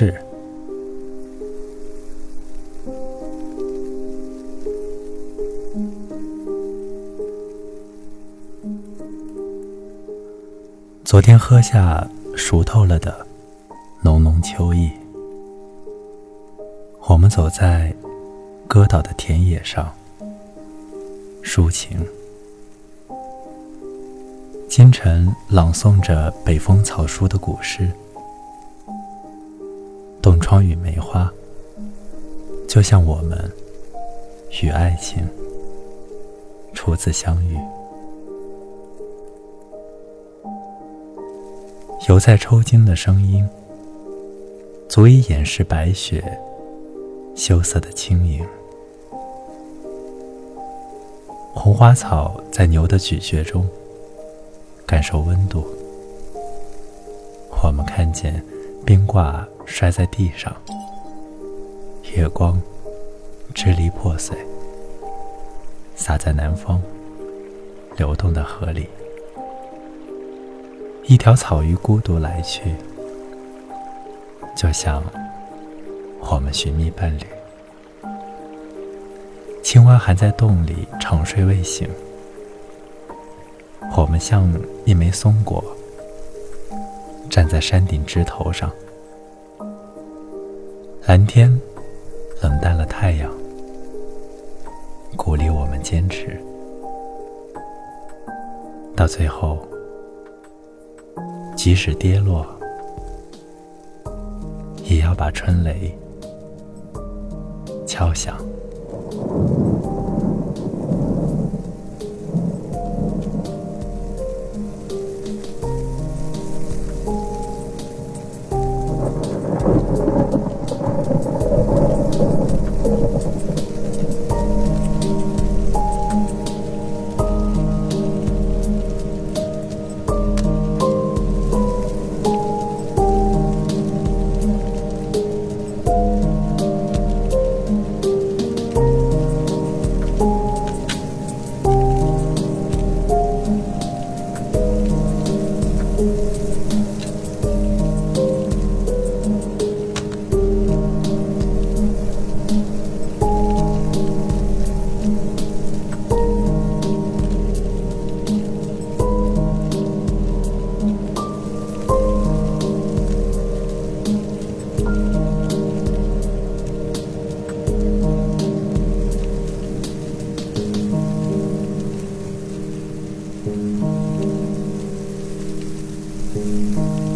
是昨天喝下熟透了的浓浓秋意。我们走在歌岛的田野上。抒情。今晨朗诵着北风草书的古诗。冻疮与梅花，就像我们与爱情初次相遇。犹在抽筋的声音，足以掩饰白雪羞涩的轻盈。红花草在牛的咀嚼中感受温度。我们看见冰挂摔在地上，月光支离破碎，洒在南方流动的河里。一条草鱼孤独来去，就像我们寻觅伴侣。青蛙还在洞里长睡未醒，我们像一枚松果，站在山顶枝头上。蓝天冷淡了太阳，鼓励我们坚持，到最后。即使跌落，也要把春雷敲响。Música